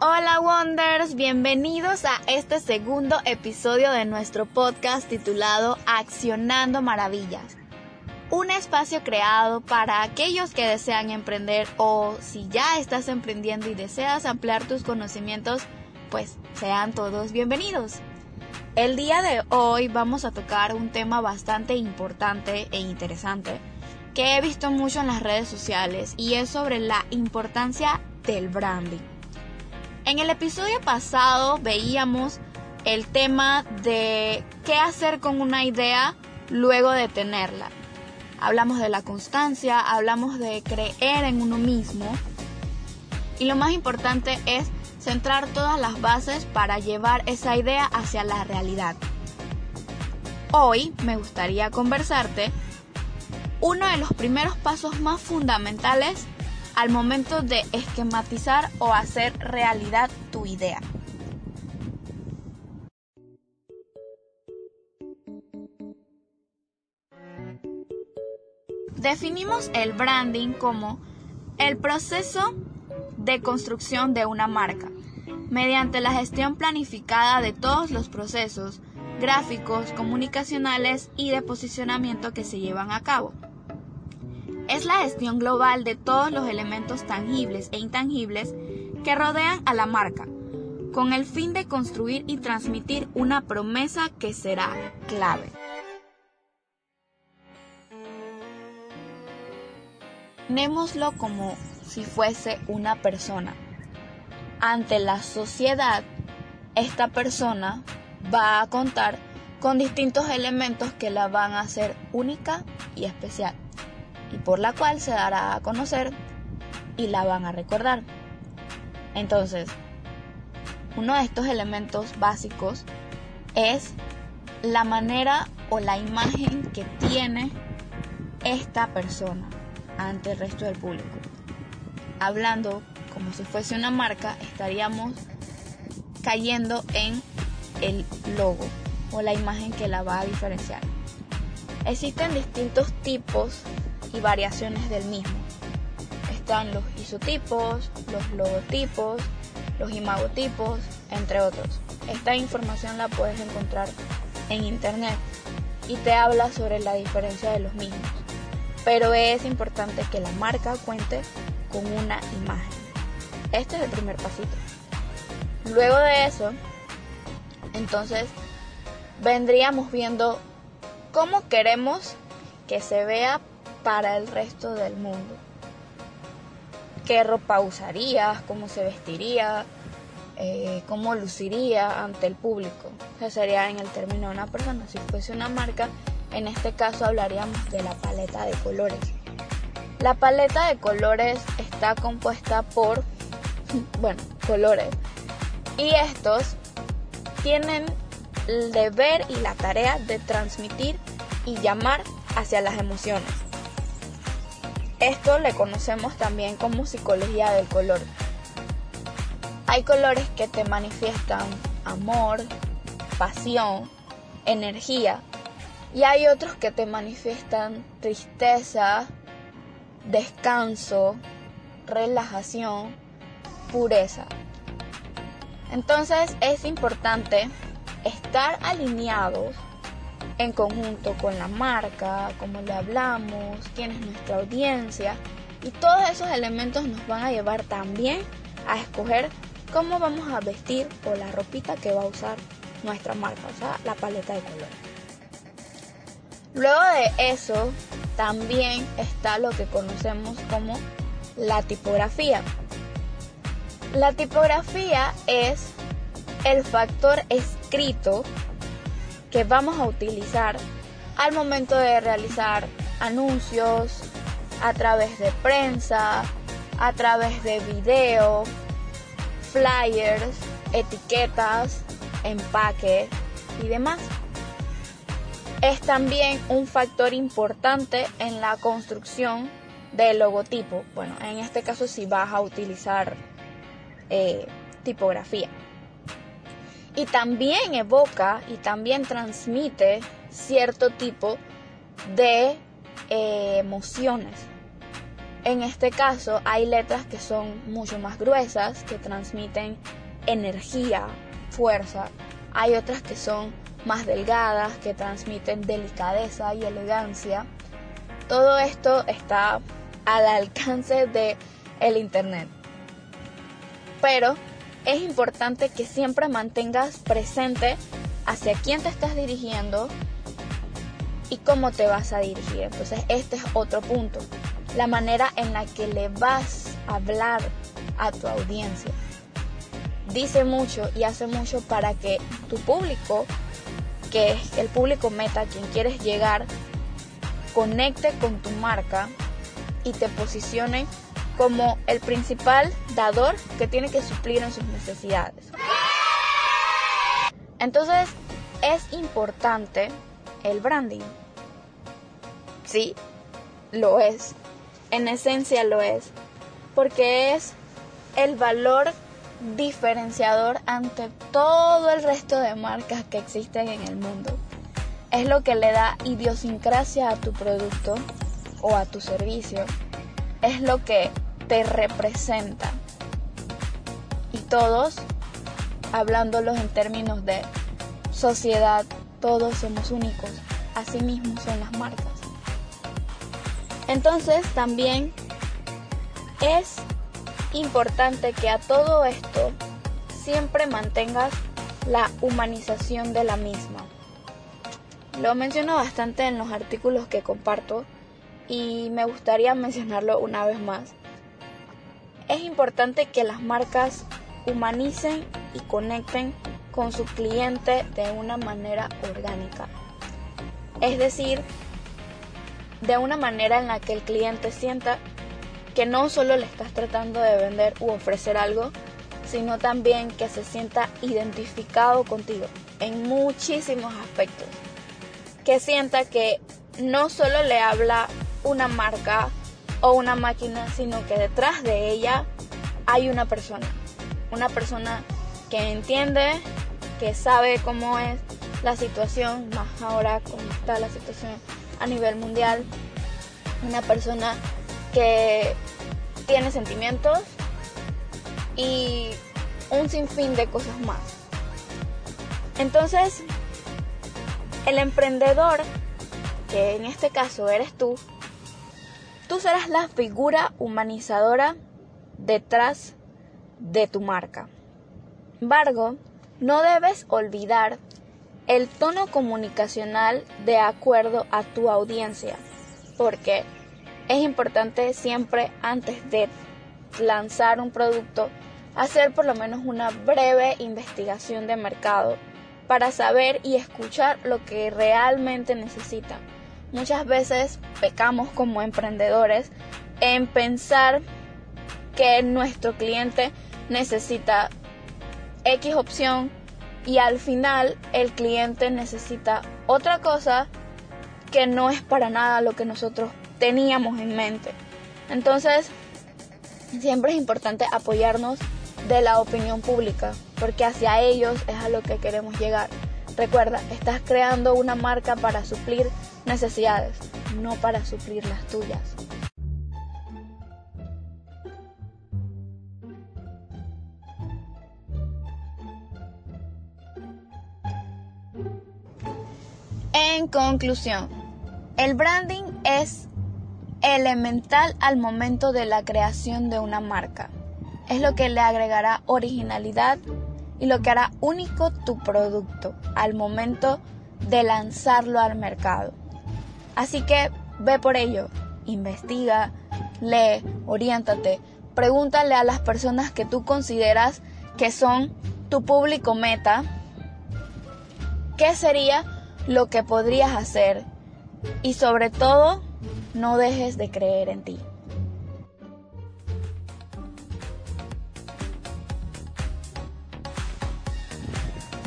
Hola Wonders, bienvenidos a este segundo episodio de nuestro podcast titulado Accionando Maravillas. Un espacio creado para aquellos que desean emprender o si ya estás emprendiendo y deseas ampliar tus conocimientos, pues sean todos bienvenidos. El día de hoy vamos a tocar un tema bastante importante e interesante que he visto mucho en las redes sociales y es sobre la importancia del branding. En el episodio pasado veíamos el tema de qué hacer con una idea luego de tenerla. Hablamos de la constancia, hablamos de creer en uno mismo y lo más importante es centrar todas las bases para llevar esa idea hacia la realidad. Hoy me gustaría conversarte uno de los primeros pasos más fundamentales al momento de esquematizar o hacer realidad tu idea. Definimos el branding como el proceso de construcción de una marca, mediante la gestión planificada de todos los procesos gráficos, comunicacionales y de posicionamiento que se llevan a cabo. Es la gestión global de todos los elementos tangibles e intangibles que rodean a la marca, con el fin de construir y transmitir una promesa que será clave. Témoslo como si fuese una persona. Ante la sociedad, esta persona va a contar con distintos elementos que la van a hacer única y especial y por la cual se dará a conocer y la van a recordar. Entonces, uno de estos elementos básicos es la manera o la imagen que tiene esta persona ante el resto del público. Hablando como si fuese una marca, estaríamos cayendo en el logo o la imagen que la va a diferenciar. Existen distintos tipos y variaciones del mismo. Están los isotipos, los logotipos, los imagotipos, entre otros. Esta información la puedes encontrar en internet y te habla sobre la diferencia de los mismos. Pero es importante que la marca cuente con una imagen. Este es el primer pasito. Luego de eso, entonces vendríamos viendo cómo queremos que se vea para el resto del mundo. ¿Qué ropa usarías? ¿Cómo se vestiría? Eh, ¿Cómo luciría ante el público? Eso sería en el término de una persona. Si fuese una marca, en este caso hablaríamos de la paleta de colores. La paleta de colores está compuesta por, bueno, colores. Y estos tienen el deber y la tarea de transmitir y llamar hacia las emociones. Esto le conocemos también como psicología del color. Hay colores que te manifiestan amor, pasión, energía y hay otros que te manifiestan tristeza, descanso, relajación, pureza. Entonces es importante estar alineados en conjunto con la marca, cómo le hablamos, quién es nuestra audiencia y todos esos elementos nos van a llevar también a escoger cómo vamos a vestir o la ropita que va a usar nuestra marca, o sea, la paleta de colores. Luego de eso, también está lo que conocemos como la tipografía. La tipografía es el factor escrito que vamos a utilizar al momento de realizar anuncios a través de prensa, a través de video, flyers, etiquetas, empaque y demás. Es también un factor importante en la construcción del logotipo. Bueno, en este caso si vas a utilizar eh, tipografía y también evoca y también transmite cierto tipo de eh, emociones. En este caso hay letras que son mucho más gruesas, que transmiten energía, fuerza. Hay otras que son más delgadas, que transmiten delicadeza y elegancia. Todo esto está al alcance de el internet. Pero es importante que siempre mantengas presente hacia quién te estás dirigiendo y cómo te vas a dirigir. Entonces, este es otro punto. La manera en la que le vas a hablar a tu audiencia. Dice mucho y hace mucho para que tu público, que es el público meta a quien quieres llegar, conecte con tu marca y te posicione como el principal dador que tiene que suplir en sus necesidades. Entonces, es importante el branding. Sí, lo es. En esencia lo es. Porque es el valor diferenciador ante todo el resto de marcas que existen en el mundo. Es lo que le da idiosincrasia a tu producto o a tu servicio. Es lo que te representa. Y todos, hablándolos en términos de sociedad, todos somos únicos. Así mismo son las marcas. Entonces también es importante que a todo esto siempre mantengas la humanización de la misma. Lo menciono bastante en los artículos que comparto y me gustaría mencionarlo una vez más es importante que las marcas humanicen y conecten con su cliente de una manera orgánica. Es decir, de una manera en la que el cliente sienta que no solo le estás tratando de vender u ofrecer algo, sino también que se sienta identificado contigo en muchísimos aspectos. Que sienta que no solo le habla una marca o una máquina, sino que detrás de ella hay una persona. Una persona que entiende, que sabe cómo es la situación, más ahora cómo está la situación a nivel mundial. Una persona que tiene sentimientos y un sinfín de cosas más. Entonces, el emprendedor, que en este caso eres tú, Tú serás la figura humanizadora detrás de tu marca. Embargo, no debes olvidar el tono comunicacional de acuerdo a tu audiencia, porque es importante siempre antes de lanzar un producto hacer por lo menos una breve investigación de mercado para saber y escuchar lo que realmente necesitan muchas veces pecamos como emprendedores en pensar que nuestro cliente necesita X opción y al final el cliente necesita otra cosa que no es para nada lo que nosotros teníamos en mente. Entonces, siempre es importante apoyarnos de la opinión pública, porque hacia ellos es a lo que queremos llegar. Recuerda, estás creando una marca para suplir necesidades, no para suplir las tuyas. En conclusión, el branding es elemental al momento de la creación de una marca. Es lo que le agregará originalidad y lo que hará único tu producto al momento de lanzarlo al mercado. Así que ve por ello, investiga, lee, oriéntate, pregúntale a las personas que tú consideras que son tu público meta, qué sería lo que podrías hacer y sobre todo no dejes de creer en ti.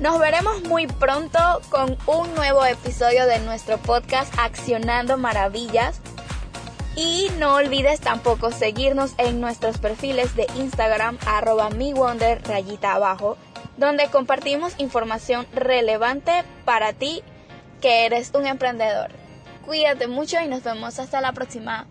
Nos veremos muy pronto con un nuevo episodio de nuestro podcast Accionando Maravillas. Y no olvides tampoco seguirnos en nuestros perfiles de Instagram arroba miwonder rayita abajo, donde compartimos información relevante para ti que eres un emprendedor. Cuídate mucho y nos vemos hasta la próxima.